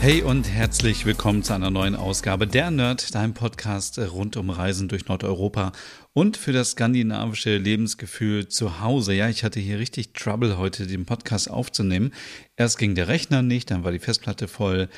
Hey und herzlich willkommen zu einer neuen Ausgabe der Nerd, deinem Podcast rund um Reisen durch Nordeuropa und für das skandinavische Lebensgefühl zu Hause. Ja, ich hatte hier richtig Trouble heute, den Podcast aufzunehmen. Erst ging der Rechner nicht, dann war die Festplatte voll,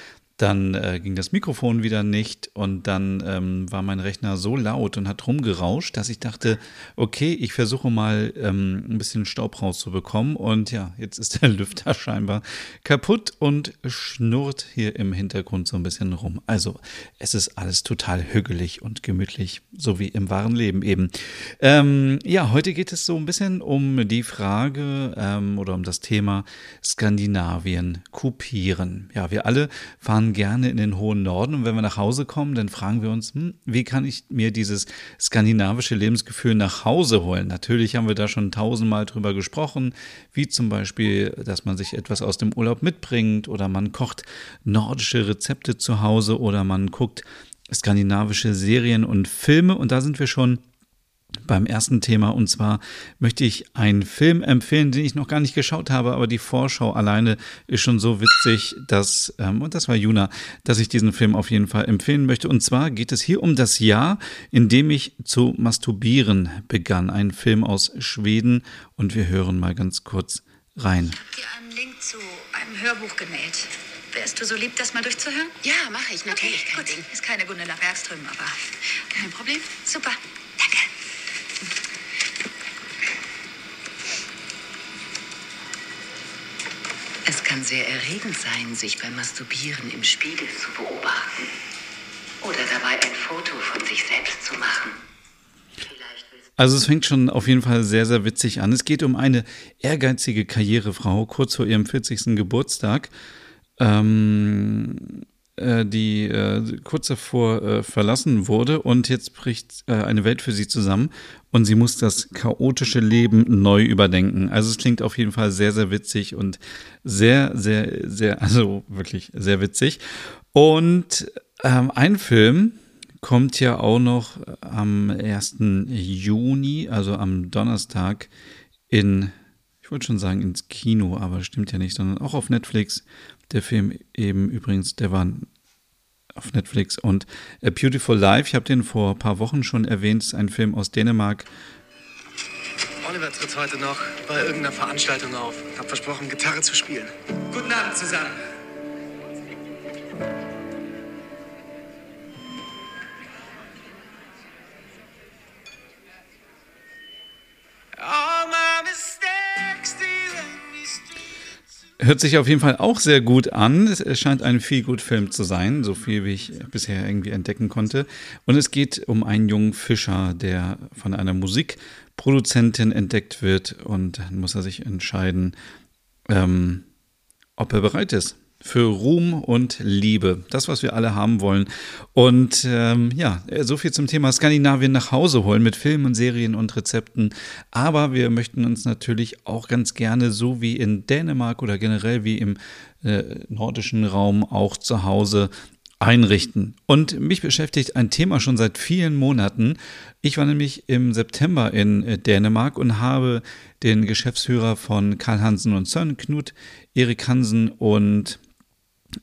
dann äh, ging das Mikrofon wieder nicht und dann ähm, war mein Rechner so laut und hat rumgerauscht, dass ich dachte, okay, ich versuche mal ähm, ein bisschen Staub rauszubekommen. Und ja, jetzt ist der Lüfter scheinbar kaputt und schnurrt hier im Hintergrund so ein bisschen rum. Also es ist alles total hügelig und gemütlich, so wie im wahren Leben eben. Ähm, ja, heute geht es so ein bisschen um die Frage ähm, oder um das Thema Skandinavien kopieren. Ja, wir alle fahren gerne in den hohen Norden und wenn wir nach Hause kommen, dann fragen wir uns, hm, wie kann ich mir dieses skandinavische Lebensgefühl nach Hause holen? Natürlich haben wir da schon tausendmal drüber gesprochen, wie zum Beispiel, dass man sich etwas aus dem Urlaub mitbringt oder man kocht nordische Rezepte zu Hause oder man guckt skandinavische Serien und Filme und da sind wir schon beim ersten Thema. Und zwar möchte ich einen Film empfehlen, den ich noch gar nicht geschaut habe, aber die Vorschau alleine ist schon so witzig, dass, ähm, und das war Juna, dass ich diesen Film auf jeden Fall empfehlen möchte. Und zwar geht es hier um das Jahr, in dem ich zu masturbieren begann. Ein Film aus Schweden und wir hören mal ganz kurz rein. Ich habe dir einen Link zu einem Hörbuch gemeldet. Wärst du so lieb, das mal durchzuhören? Ja, mache ich natürlich. Okay, kein gut. Ding. Ist keine Gunilla Bergström, aber Kein Problem. super. Danke. Es kann sehr erregend sein, sich beim Masturbieren im Spiegel zu beobachten. Oder dabei ein Foto von sich selbst zu machen. Also es fängt schon auf jeden Fall sehr, sehr witzig an. Es geht um eine ehrgeizige Karrierefrau kurz vor ihrem 40. Geburtstag, ähm, äh, die äh, kurz davor äh, verlassen wurde und jetzt bricht äh, eine Welt für sie zusammen und sie muss das chaotische Leben neu überdenken. Also es klingt auf jeden Fall sehr, sehr witzig und sehr, sehr, sehr, also wirklich sehr witzig. Und ähm, ein Film, kommt ja auch noch am 1. Juni, also am Donnerstag, in, wollte schon sagen ins Kino, aber stimmt ja nicht, sondern auch auf Netflix. Der Film eben übrigens, der war auf Netflix und A Beautiful Life, ich habe den vor ein paar Wochen schon erwähnt, ist ein Film aus Dänemark. Oliver tritt heute noch bei irgendeiner Veranstaltung auf. Hab versprochen, Gitarre zu spielen. Guten Abend zusammen. All Hört sich auf jeden Fall auch sehr gut an. Es scheint ein viel gut Film zu sein, so viel wie ich bisher irgendwie entdecken konnte. Und es geht um einen jungen Fischer, der von einer Musikproduzentin entdeckt wird und dann muss er sich entscheiden, ähm, ob er bereit ist für Ruhm und Liebe. Das, was wir alle haben wollen. Und ähm, ja, so viel zum Thema Skandinavien nach Hause holen mit Filmen, Serien und Rezepten. Aber wir möchten uns natürlich auch ganz gerne, so wie in Dänemark oder generell wie im äh, nordischen Raum, auch zu Hause einrichten. Und mich beschäftigt ein Thema schon seit vielen Monaten. Ich war nämlich im September in äh, Dänemark und habe den Geschäftsführer von Karl Hansen und Søn, Knut Erik Hansen und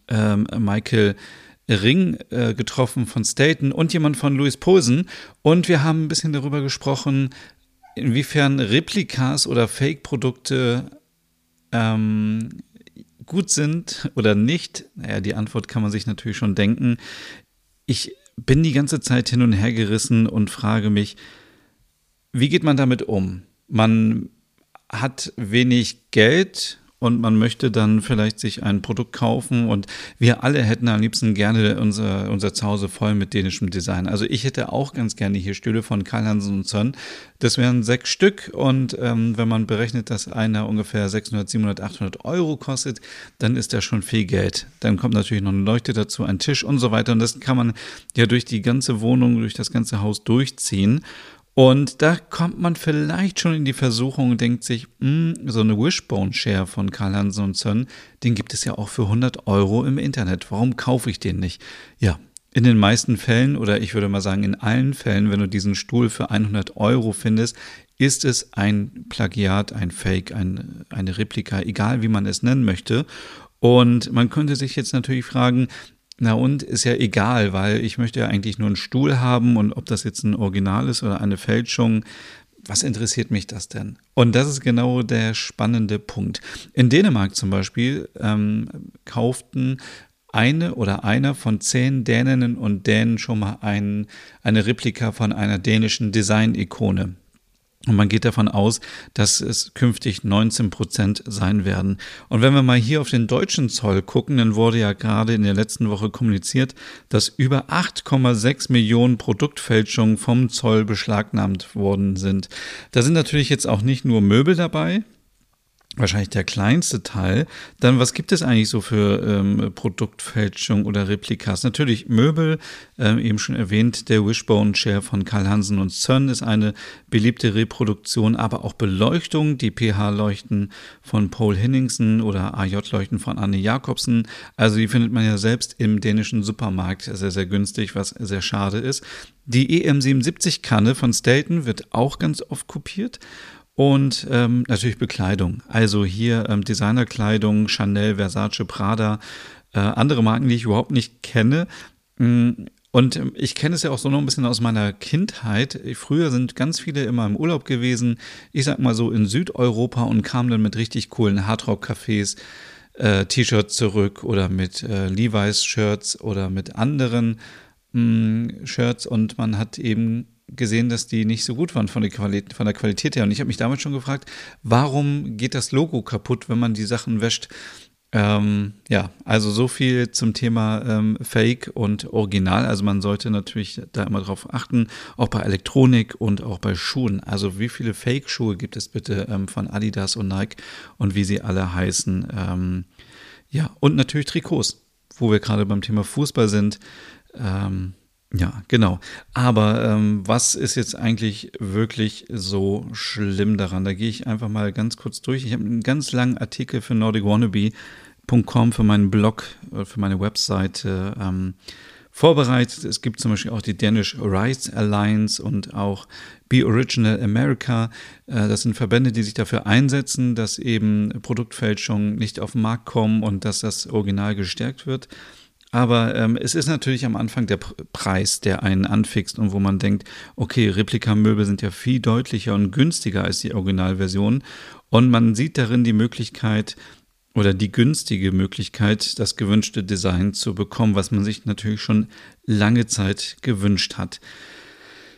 ähm, Michael Ring äh, getroffen von Staten und jemand von Louis Posen. Und wir haben ein bisschen darüber gesprochen, inwiefern Replikas oder Fake-Produkte ähm, gut sind oder nicht. Naja, die Antwort kann man sich natürlich schon denken. Ich bin die ganze Zeit hin und her gerissen und frage mich, wie geht man damit um? Man hat wenig Geld und man möchte dann vielleicht sich ein Produkt kaufen und wir alle hätten am liebsten gerne unser, unser Zuhause voll mit dänischem Design. Also ich hätte auch ganz gerne hier Stühle von Karl Hansen und Son. Das wären sechs Stück und ähm, wenn man berechnet, dass einer ungefähr 600, 700, 800 Euro kostet, dann ist das schon viel Geld. Dann kommt natürlich noch eine Leuchte dazu, ein Tisch und so weiter und das kann man ja durch die ganze Wohnung, durch das ganze Haus durchziehen. Und da kommt man vielleicht schon in die Versuchung und denkt sich, mh, hm, so eine Wishbone Share von Karl Hansen und Son, den gibt es ja auch für 100 Euro im Internet. Warum kaufe ich den nicht? Ja, in den meisten Fällen oder ich würde mal sagen in allen Fällen, wenn du diesen Stuhl für 100 Euro findest, ist es ein Plagiat, ein Fake, ein, eine Replika, egal wie man es nennen möchte. Und man könnte sich jetzt natürlich fragen, na und ist ja egal, weil ich möchte ja eigentlich nur einen Stuhl haben und ob das jetzt ein Original ist oder eine Fälschung, was interessiert mich das denn? Und das ist genau der spannende Punkt. In Dänemark zum Beispiel ähm, kauften eine oder einer von zehn Däninnen und Dänen schon mal ein, eine Replika von einer dänischen Design-Ikone. Und man geht davon aus, dass es künftig 19 Prozent sein werden. Und wenn wir mal hier auf den deutschen Zoll gucken, dann wurde ja gerade in der letzten Woche kommuniziert, dass über 8,6 Millionen Produktfälschungen vom Zoll beschlagnahmt worden sind. Da sind natürlich jetzt auch nicht nur Möbel dabei, wahrscheinlich der kleinste Teil. Dann, was gibt es eigentlich so für ähm, Produktfälschung oder Replikas? Natürlich Möbel, ähm, eben schon erwähnt, der Wishbone Chair von Karl Hansen und Son ist eine beliebte Reproduktion, aber auch Beleuchtung, die PH-Leuchten von Paul Hinningsen oder AJ-Leuchten von Anne Jakobsen. Also die findet man ja selbst im dänischen Supermarkt sehr, sehr günstig, was sehr schade ist. Die EM77-Kanne von Stelton wird auch ganz oft kopiert. Und ähm, natürlich Bekleidung. Also hier ähm, Designerkleidung, Chanel, Versace, Prada, äh, andere Marken, die ich überhaupt nicht kenne. Mm, und ähm, ich kenne es ja auch so noch ein bisschen aus meiner Kindheit. Früher sind ganz viele immer im Urlaub gewesen, ich sag mal so in Südeuropa und kamen dann mit richtig coolen Hardrock-Cafés äh, T-Shirts zurück oder mit äh, Levi's-Shirts oder mit anderen mh, mm, Shirts und man hat eben gesehen, dass die nicht so gut waren von der Qualität, von der Qualität her. Und ich habe mich damals schon gefragt, warum geht das Logo kaputt, wenn man die Sachen wäscht? Ähm, ja, also so viel zum Thema ähm, Fake und Original. Also man sollte natürlich da immer drauf achten, auch bei Elektronik und auch bei Schuhen. Also wie viele Fake-Schuhe gibt es bitte ähm, von Adidas und Nike und wie sie alle heißen. Ähm, ja, und natürlich Trikots, wo wir gerade beim Thema Fußball sind. Ähm, ja, genau. Aber ähm, was ist jetzt eigentlich wirklich so schlimm daran? Da gehe ich einfach mal ganz kurz durch. Ich habe einen ganz langen Artikel für NordicWannabe.com für meinen Blog, äh, für meine Webseite ähm, vorbereitet. Es gibt zum Beispiel auch die Danish Rights Alliance und auch Be Original America. Äh, das sind Verbände, die sich dafür einsetzen, dass eben Produktfälschungen nicht auf den Markt kommen und dass das Original gestärkt wird. Aber ähm, es ist natürlich am Anfang der Preis, der einen anfixt und wo man denkt, okay, Replikamöbel sind ja viel deutlicher und günstiger als die Originalversion. Und man sieht darin die Möglichkeit oder die günstige Möglichkeit, das gewünschte Design zu bekommen, was man sich natürlich schon lange Zeit gewünscht hat.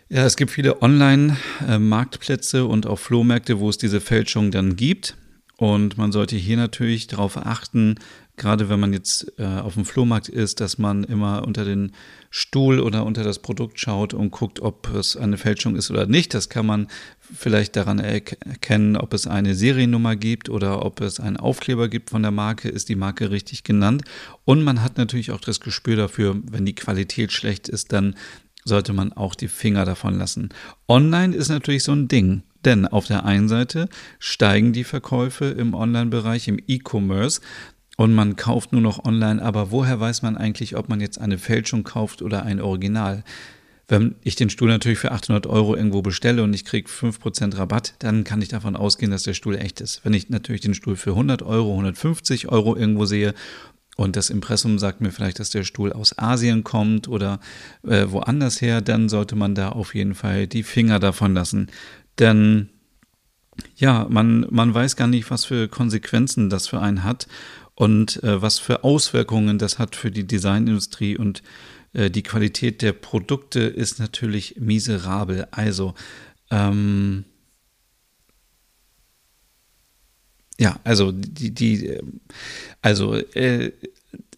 Ja, es gibt viele Online-Marktplätze und auch Flohmärkte, wo es diese Fälschung dann gibt. Und man sollte hier natürlich darauf achten, gerade wenn man jetzt äh, auf dem Flohmarkt ist, dass man immer unter den Stuhl oder unter das Produkt schaut und guckt, ob es eine Fälschung ist oder nicht. Das kann man vielleicht daran erkennen, ob es eine Seriennummer gibt oder ob es einen Aufkleber gibt von der Marke, ist die Marke richtig genannt. Und man hat natürlich auch das Gespür dafür, wenn die Qualität schlecht ist, dann sollte man auch die Finger davon lassen. Online ist natürlich so ein Ding. Denn auf der einen Seite steigen die Verkäufe im Online-Bereich, im E-Commerce und man kauft nur noch online. Aber woher weiß man eigentlich, ob man jetzt eine Fälschung kauft oder ein Original? Wenn ich den Stuhl natürlich für 800 Euro irgendwo bestelle und ich kriege 5% Rabatt, dann kann ich davon ausgehen, dass der Stuhl echt ist. Wenn ich natürlich den Stuhl für 100 Euro, 150 Euro irgendwo sehe und das Impressum sagt mir vielleicht, dass der Stuhl aus Asien kommt oder äh, woanders her, dann sollte man da auf jeden Fall die Finger davon lassen. Denn ja, man, man weiß gar nicht, was für Konsequenzen das für einen hat und äh, was für Auswirkungen das hat für die Designindustrie und äh, die Qualität der Produkte ist natürlich miserabel. Also, ähm, ja, also die, die also äh,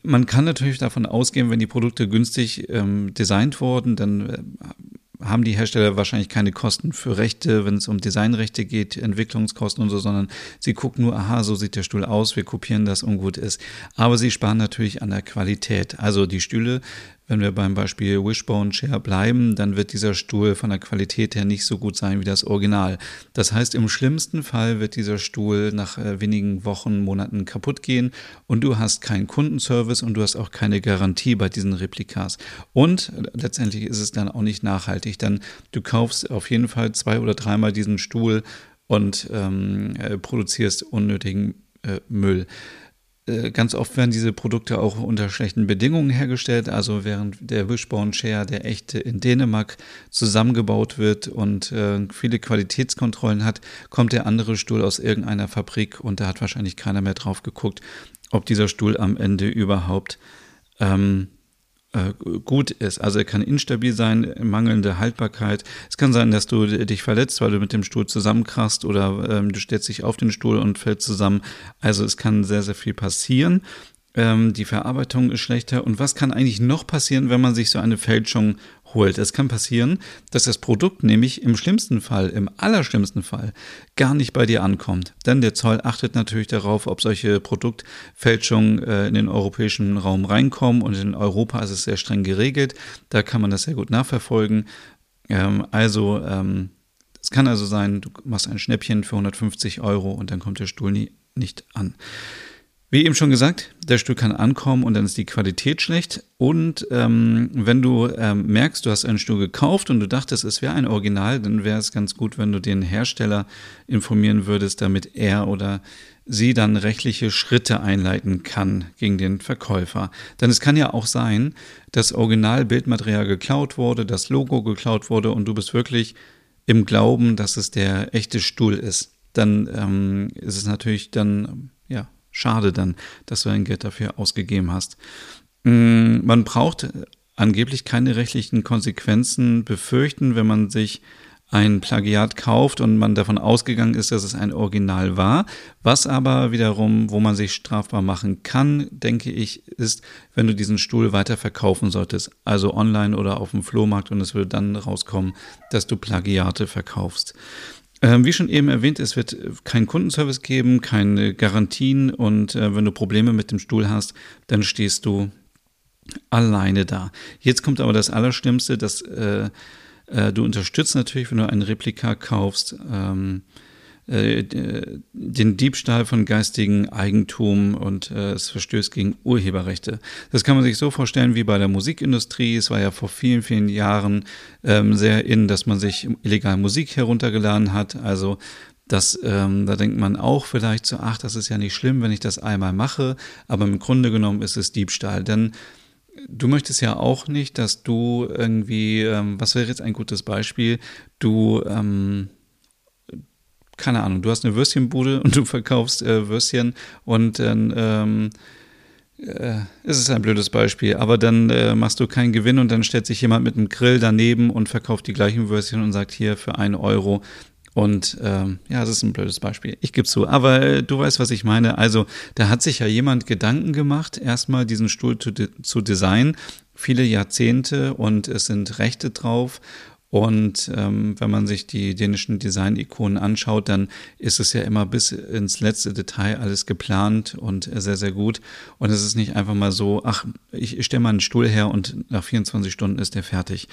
man kann natürlich davon ausgehen, wenn die Produkte günstig ähm, designt wurden, dann äh, haben die Hersteller wahrscheinlich keine Kosten für Rechte, wenn es um Designrechte geht, Entwicklungskosten und so, sondern sie gucken nur, aha, so sieht der Stuhl aus, wir kopieren das und gut ist. Aber sie sparen natürlich an der Qualität. Also die Stühle wenn wir beim Beispiel Wishbone Chair bleiben, dann wird dieser Stuhl von der Qualität her nicht so gut sein wie das Original. Das heißt, im schlimmsten Fall wird dieser Stuhl nach äh, wenigen Wochen, Monaten kaputt gehen und du hast keinen Kundenservice und du hast auch keine Garantie bei diesen Replikas. Und letztendlich ist es dann auch nicht nachhaltig, denn du kaufst auf jeden Fall zwei oder dreimal diesen Stuhl und ähm, äh, produzierst unnötigen äh, Müll. Äh, ganz oft werden diese Produkte auch unter schlechten Bedingungen hergestellt. Also während der Wishbone Chair, der echte in Dänemark zusammengebaut wird und äh, viele Qualitätskontrollen hat, kommt der andere Stuhl aus irgendeiner Fabrik und da hat wahrscheinlich keiner mehr drauf geguckt, ob dieser Stuhl am Ende überhaupt ähm, äh, gut ist. Also er kann instabil sein, mangelnde Haltbarkeit. Es kann sein, dass du dich verletzt, weil du mit dem Stuhl zusammenkrachst oder ähm, du stellst dich auf den Stuhl und fällst zusammen. Also es kann sehr, sehr viel passieren. Ähm, die Verarbeitung ist schlechter. Und was kann eigentlich noch passieren, wenn man sich so eine Fälschung holt? Es kann passieren, dass das Produkt nämlich im schlimmsten Fall, im allerschlimmsten Fall, gar nicht bei dir ankommt. Denn der Zoll achtet natürlich darauf, ob solche Produktfälschungen äh, in den europäischen Raum reinkommen. Und in Europa ist es sehr streng geregelt. Da kann man das sehr gut nachverfolgen. Ähm, also, ähm, es kann also sein, du machst ein Schnäppchen für 150 Euro und dann kommt der Stuhl nie, nicht an. Wie eben schon gesagt, der Stuhl kann ankommen und dann ist die Qualität schlecht. Und ähm, wenn du ähm, merkst, du hast einen Stuhl gekauft und du dachtest, es wäre ein Original, dann wäre es ganz gut, wenn du den Hersteller informieren würdest, damit er oder sie dann rechtliche Schritte einleiten kann gegen den Verkäufer. Denn es kann ja auch sein, dass Originalbildmaterial geklaut wurde, das Logo geklaut wurde und du bist wirklich im Glauben, dass es der echte Stuhl ist. Dann ähm, ist es natürlich dann ja Schade dann, dass du dein Geld dafür ausgegeben hast. Mm, man braucht angeblich keine rechtlichen Konsequenzen befürchten, wenn man sich ein Plagiat kauft und man davon ausgegangen ist, dass es ein Original war. Was aber wiederum, wo man sich strafbar machen kann, denke ich, ist, wenn du diesen Stuhl weiter verkaufen solltest, also online oder auf dem Flohmarkt und es würde dann rauskommen, dass du Plagiate verkaufst. Ähm, wie schon eben erwähnt, es wird keinen Kundenservice geben, keine Garantien und äh, wenn du Probleme mit dem Stuhl hast, dann stehst du alleine da. Jetzt kommt aber das Allerschlimmste, dass äh, äh, du unterstützt natürlich, wenn du ein Replika kaufst, ähm, äh, den Diebstahl von geistigem Eigentum und äh, es verstößt gegen Urheberrechte. Das kann man sich so vorstellen wie bei der Musikindustrie. Es war ja vor vielen, vielen Jahren ähm, sehr in, dass man sich illegal Musik heruntergeladen hat. Also das, ähm, da denkt man auch vielleicht so, ach, das ist ja nicht schlimm, wenn ich das einmal mache, aber im Grunde genommen ist es Diebstahl, denn du möchtest ja auch nicht, dass du irgendwie, ähm, was wäre jetzt ein gutes Beispiel, du ähm, keine Ahnung, du hast eine Würstchenbude und du verkaufst äh, Würstchen und dann ähm, äh, ist es ein blödes Beispiel, aber dann äh, machst du keinen Gewinn und dann stellt sich jemand mit einem Grill daneben und verkauft die gleichen Würstchen und sagt hier für einen Euro. Und ähm, ja, das ist ein blödes Beispiel. Ich gebe zu, aber äh, du weißt, was ich meine. Also da hat sich ja jemand Gedanken gemacht, erstmal diesen Stuhl zu, de zu designen, viele Jahrzehnte und es sind Rechte drauf und ähm, wenn man sich die dänischen Design-Ikonen anschaut, dann ist es ja immer bis ins letzte Detail alles geplant und sehr, sehr gut. Und es ist nicht einfach mal so, ach, ich stelle mal einen Stuhl her und nach 24 Stunden ist der fertig.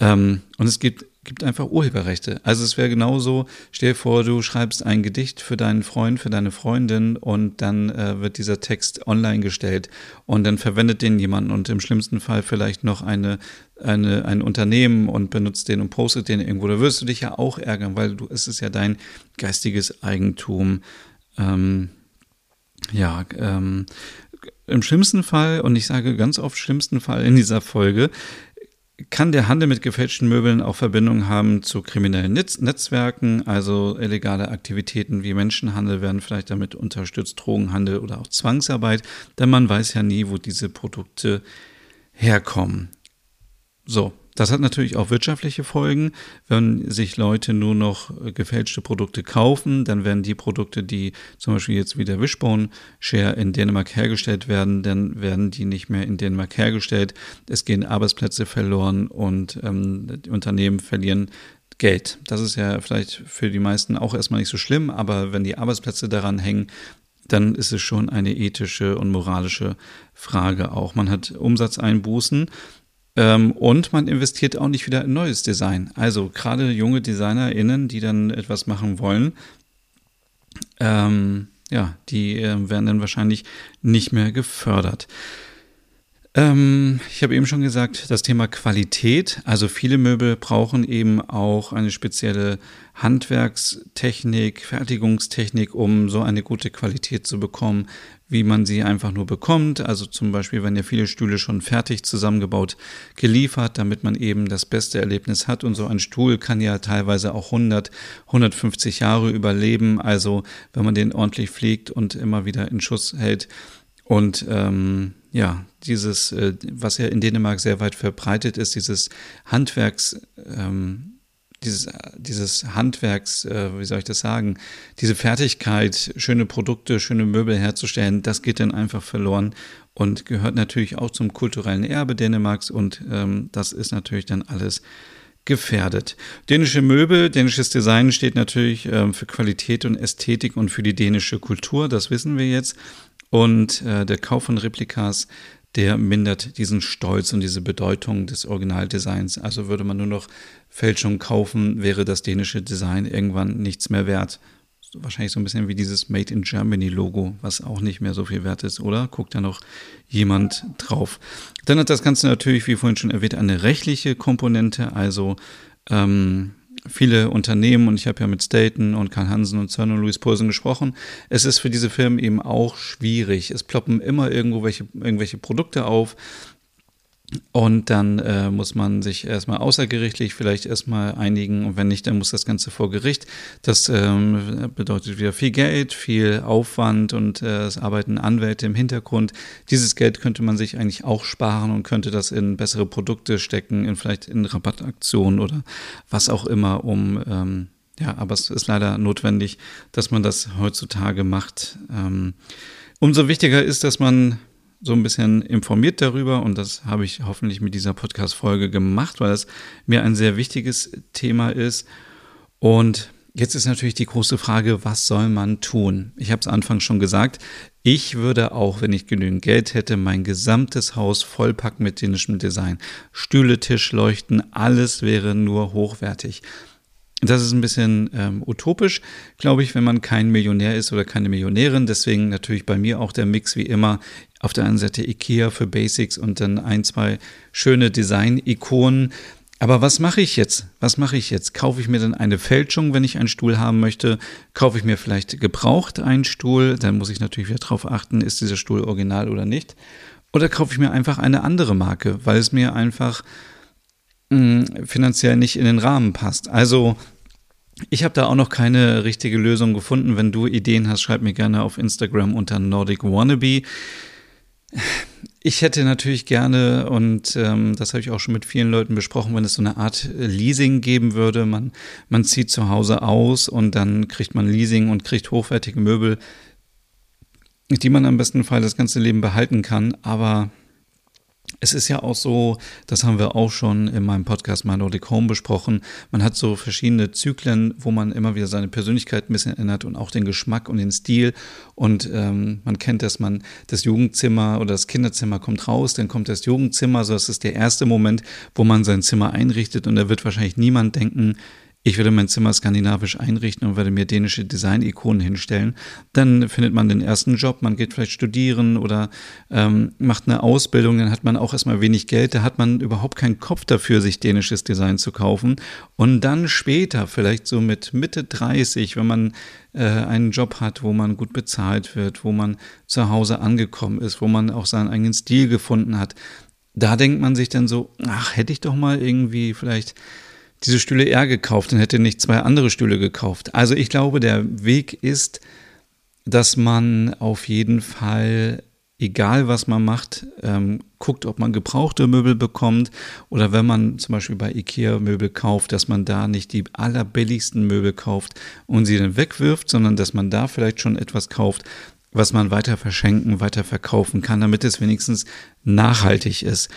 Ähm, und es gibt gibt einfach Urheberrechte. Also es wäre genauso, stell dir vor, du schreibst ein Gedicht für deinen Freund, für deine Freundin und dann äh, wird dieser Text online gestellt und dann verwendet den jemand und im schlimmsten Fall vielleicht noch eine, eine, ein Unternehmen und benutzt den und postet den irgendwo. Da wirst du dich ja auch ärgern, weil du, es ist ja dein geistiges Eigentum. Ähm, ja, ähm, im schlimmsten Fall, und ich sage ganz oft schlimmsten Fall in dieser Folge, kann der Handel mit gefälschten Möbeln auch Verbindungen haben zu kriminellen Netz Netzwerken, also illegale Aktivitäten wie Menschenhandel werden vielleicht damit unterstützt, Drogenhandel oder auch Zwangsarbeit, denn man weiß ja nie, wo diese Produkte herkommen. So, Das hat natürlich auch wirtschaftliche Folgen. Wenn sich Leute nur noch gefälschte Produkte kaufen, dann werden die Produkte, die zum Beispiel jetzt wie der Wishbone Share in Dänemark hergestellt werden, dann werden die nicht mehr in Dänemark hergestellt. Es gehen Arbeitsplätze verloren und ähm, Unternehmen verlieren Geld. Das ist ja vielleicht für die meisten auch erstmal nicht so schlimm, aber wenn die Arbeitsplätze daran hängen, dann ist es schon eine ethische und moralische Frage auch. Man hat Umsatzeinbußen und man investiert auch nicht wieder in neues Design. Also gerade junge DesignerInnen, die dann etwas machen wollen, ähm, ja, die äh, werden dann wahrscheinlich nicht mehr gefördert. Ähm, ich habe eben schon gesagt, das Thema Qualität. Also viele Möbel brauchen eben auch eine spezielle Handwerkstechnik, Fertigungstechnik, um so eine gute Qualität zu bekommen, wie man sie einfach nur bekommt. Also zum Beispiel, wenn ja viele Stühle schon fertig zusammengebaut geliefert, damit man eben das beste Erlebnis hat. Und so ein Stuhl kann ja teilweise auch 100, 150 Jahre überleben. Also wenn man den ordentlich pflegt und immer wieder in Schuss hält. Und ähm, ja, dieses, äh, was ja in Dänemark sehr weit verbreitet ist, dieses Handwerks, ähm, dieses, dieses Handwerks, äh, wie soll ich das sagen, diese Fertigkeit, schöne Produkte, schöne Möbel herzustellen, das geht dann einfach verloren und gehört natürlich auch zum kulturellen Erbe Dänemarks und ähm, das ist natürlich dann alles gefährdet. Dänische Möbel, dänisches Design steht natürlich ähm, für Qualität und Ästhetik und für die dänische Kultur, das wissen wir jetzt. Und äh, der Kauf von Replikas, der mindert diesen Stolz und diese Bedeutung des Originaldesigns. Also würde man nur noch Fälschung kaufen, wäre das dänische Design irgendwann nichts mehr wert. Wahrscheinlich so ein bisschen wie dieses Made in Germany Logo, was auch nicht mehr so viel wert ist, oder? Guckt da noch jemand drauf. Dann hat das Ganze natürlich, wie vorhin schon erwähnt, eine rechtliche Komponente. Also ähm, viele Unternehmen und ich habe ja mit Staten und Karl Hansen und Cern und Louis Poulsen gesprochen. Es ist für diese Firmen eben auch schwierig. Es ploppen immer irgendwo welche, irgendwelche Produkte auf. Und dann äh, muss man sich erstmal außergerichtlich vielleicht erstmal einigen und wenn nicht, dann muss das Ganze vor Gericht. Das ähm, bedeutet wieder viel Geld, viel Aufwand und äh, es arbeiten Anwälte im Hintergrund. Dieses Geld könnte man sich eigentlich auch sparen und könnte das in bessere Produkte stecken, in vielleicht in Rabattaktionen oder was auch immer, um ähm, ja, aber es ist leider notwendig, dass man das heutzutage macht. Ähm, umso wichtiger ist, dass man so ein bisschen informiert darüber und das habe ich hoffentlich mit dieser Podcast-Folge gemacht, weil es mir ein sehr wichtiges Thema ist. Und jetzt ist natürlich die große Frage, was soll man tun? Ich habe es Anfang schon gesagt, ich würde auch, wenn ich genügend Geld hätte, mein gesamtes Haus vollpacken mit dänischem Design. Stühle, Tisch, Leuchten, alles wäre nur hochwertig. Das ist ein bisschen ähm, utopisch, glaube ich, wenn man kein Millionär ist oder keine Millionärin. Deswegen natürlich bei mir auch der Mix wie immer. Auf der einen Seite IKEA für Basics und dann ein, zwei schöne Design-Ikonen. Aber was mache ich jetzt? Was mache ich jetzt? Kaufe ich mir dann eine Fälschung, wenn ich einen Stuhl haben möchte? Kaufe ich mir vielleicht gebraucht einen Stuhl? Dann muss ich natürlich wieder darauf achten, ist dieser Stuhl original oder nicht. Oder kaufe ich mir einfach eine andere Marke, weil es mir einfach mh, finanziell nicht in den Rahmen passt. Also ich habe da auch noch keine richtige Lösung gefunden. Wenn du Ideen hast, schreib mir gerne auf Instagram unter Nordic Wannabe. Ich hätte natürlich gerne, und ähm, das habe ich auch schon mit vielen Leuten besprochen, wenn es so eine Art Leasing geben würde. Man, man zieht zu Hause aus und dann kriegt man Leasing und kriegt hochwertige Möbel, die man am besten Fall das ganze Leben behalten kann. Aber es ist ja auch so, das haben wir auch schon in meinem Podcast My Nordic Home besprochen. Man hat so verschiedene Zyklen, wo man immer wieder seine Persönlichkeit ein bisschen ändert und auch den Geschmack und den Stil. Und ähm, man kennt, dass man das Jugendzimmer oder das Kinderzimmer kommt raus, dann kommt das Jugendzimmer. So, das ist der erste Moment, wo man sein Zimmer einrichtet. Und da wird wahrscheinlich niemand denken, ich würde mein Zimmer skandinavisch einrichten und würde mir dänische Design-Ikonen hinstellen. Dann findet man den ersten Job, man geht vielleicht studieren oder ähm, macht eine Ausbildung, dann hat man auch erstmal wenig Geld, da hat man überhaupt keinen Kopf dafür, sich dänisches Design zu kaufen. Und dann später, vielleicht so mit Mitte 30, wenn man äh, einen Job hat, wo man gut bezahlt wird, wo man zu Hause angekommen ist, wo man auch seinen eigenen Stil gefunden hat, da denkt man sich dann so, ach, hätte ich doch mal irgendwie vielleicht diese Stühle eher gekauft und hätte nicht zwei andere Stühle gekauft. Also ich glaube, der Weg ist, dass man auf jeden Fall egal was man macht, ähm, guckt, ob man gebrauchte Möbel bekommt oder wenn man zum Beispiel bei Ikea Möbel kauft, dass man da nicht die allerbilligsten Möbel kauft und sie dann wegwirft, sondern dass man da vielleicht schon etwas kauft, was man weiter verschenken, weiter verkaufen kann, damit es wenigstens nachhaltig ist.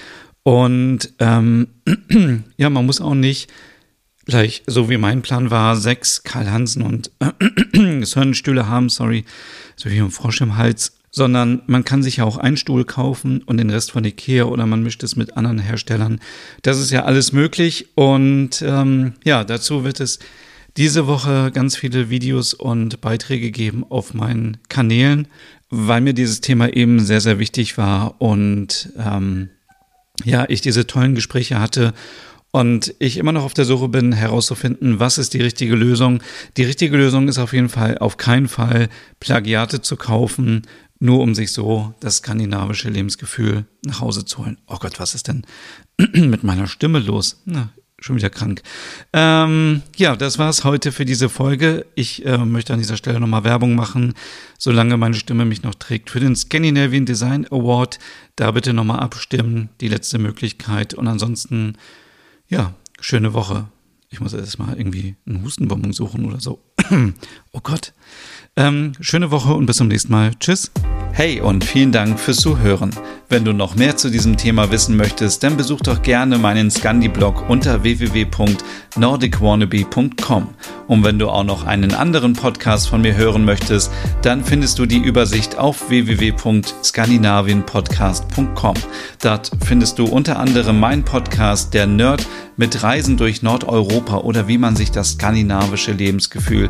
Und ähm, ja, man muss auch nicht gleich, so wie mein Plan war, sechs Karl Hansen und äh, Sonnenstühle haben, sorry, so wie ein Frosch im Hals, sondern man kann sich ja auch einen Stuhl kaufen und den Rest von Ikea oder man mischt es mit anderen Herstellern. Das ist ja alles möglich und ähm, ja, dazu wird es diese Woche ganz viele Videos und Beiträge geben auf meinen Kanälen, weil mir dieses Thema eben sehr, sehr wichtig war und ähm, ja, ich diese tollen Gespräche hatte und ich immer noch auf der Suche bin, herauszufinden, was ist die richtige Lösung. Die richtige Lösung ist auf jeden Fall auf keinen Fall Plagiate zu kaufen, nur um sich so das skandinavische Lebensgefühl nach Hause zu holen. Oh Gott, was ist denn mit meiner Stimme los? Na, schon wieder krank. Ähm, ja, das war's heute für diese Folge. Ich äh, möchte an dieser Stelle nochmal Werbung machen, solange meine Stimme mich noch trägt, für den Scandinavian Design Award. Da bitte nochmal abstimmen, die letzte Möglichkeit. Und ansonsten, ja, schöne Woche. Ich muss erst mal irgendwie einen Hustenbonbon suchen oder so. oh Gott. Ähm, schöne Woche und bis zum nächsten Mal. Tschüss. Hey und vielen Dank fürs Zuhören. Wenn du noch mehr zu diesem Thema wissen möchtest, dann besuch doch gerne meinen Scandi-Blog unter www.nordicwannabe.com. Und wenn du auch noch einen anderen Podcast von mir hören möchtest, dann findest du die Übersicht auf www.skandinavienpodcast.com. Dort findest du unter anderem meinen Podcast Der Nerd mit Reisen durch Nordeuropa oder wie man sich das skandinavische Lebensgefühl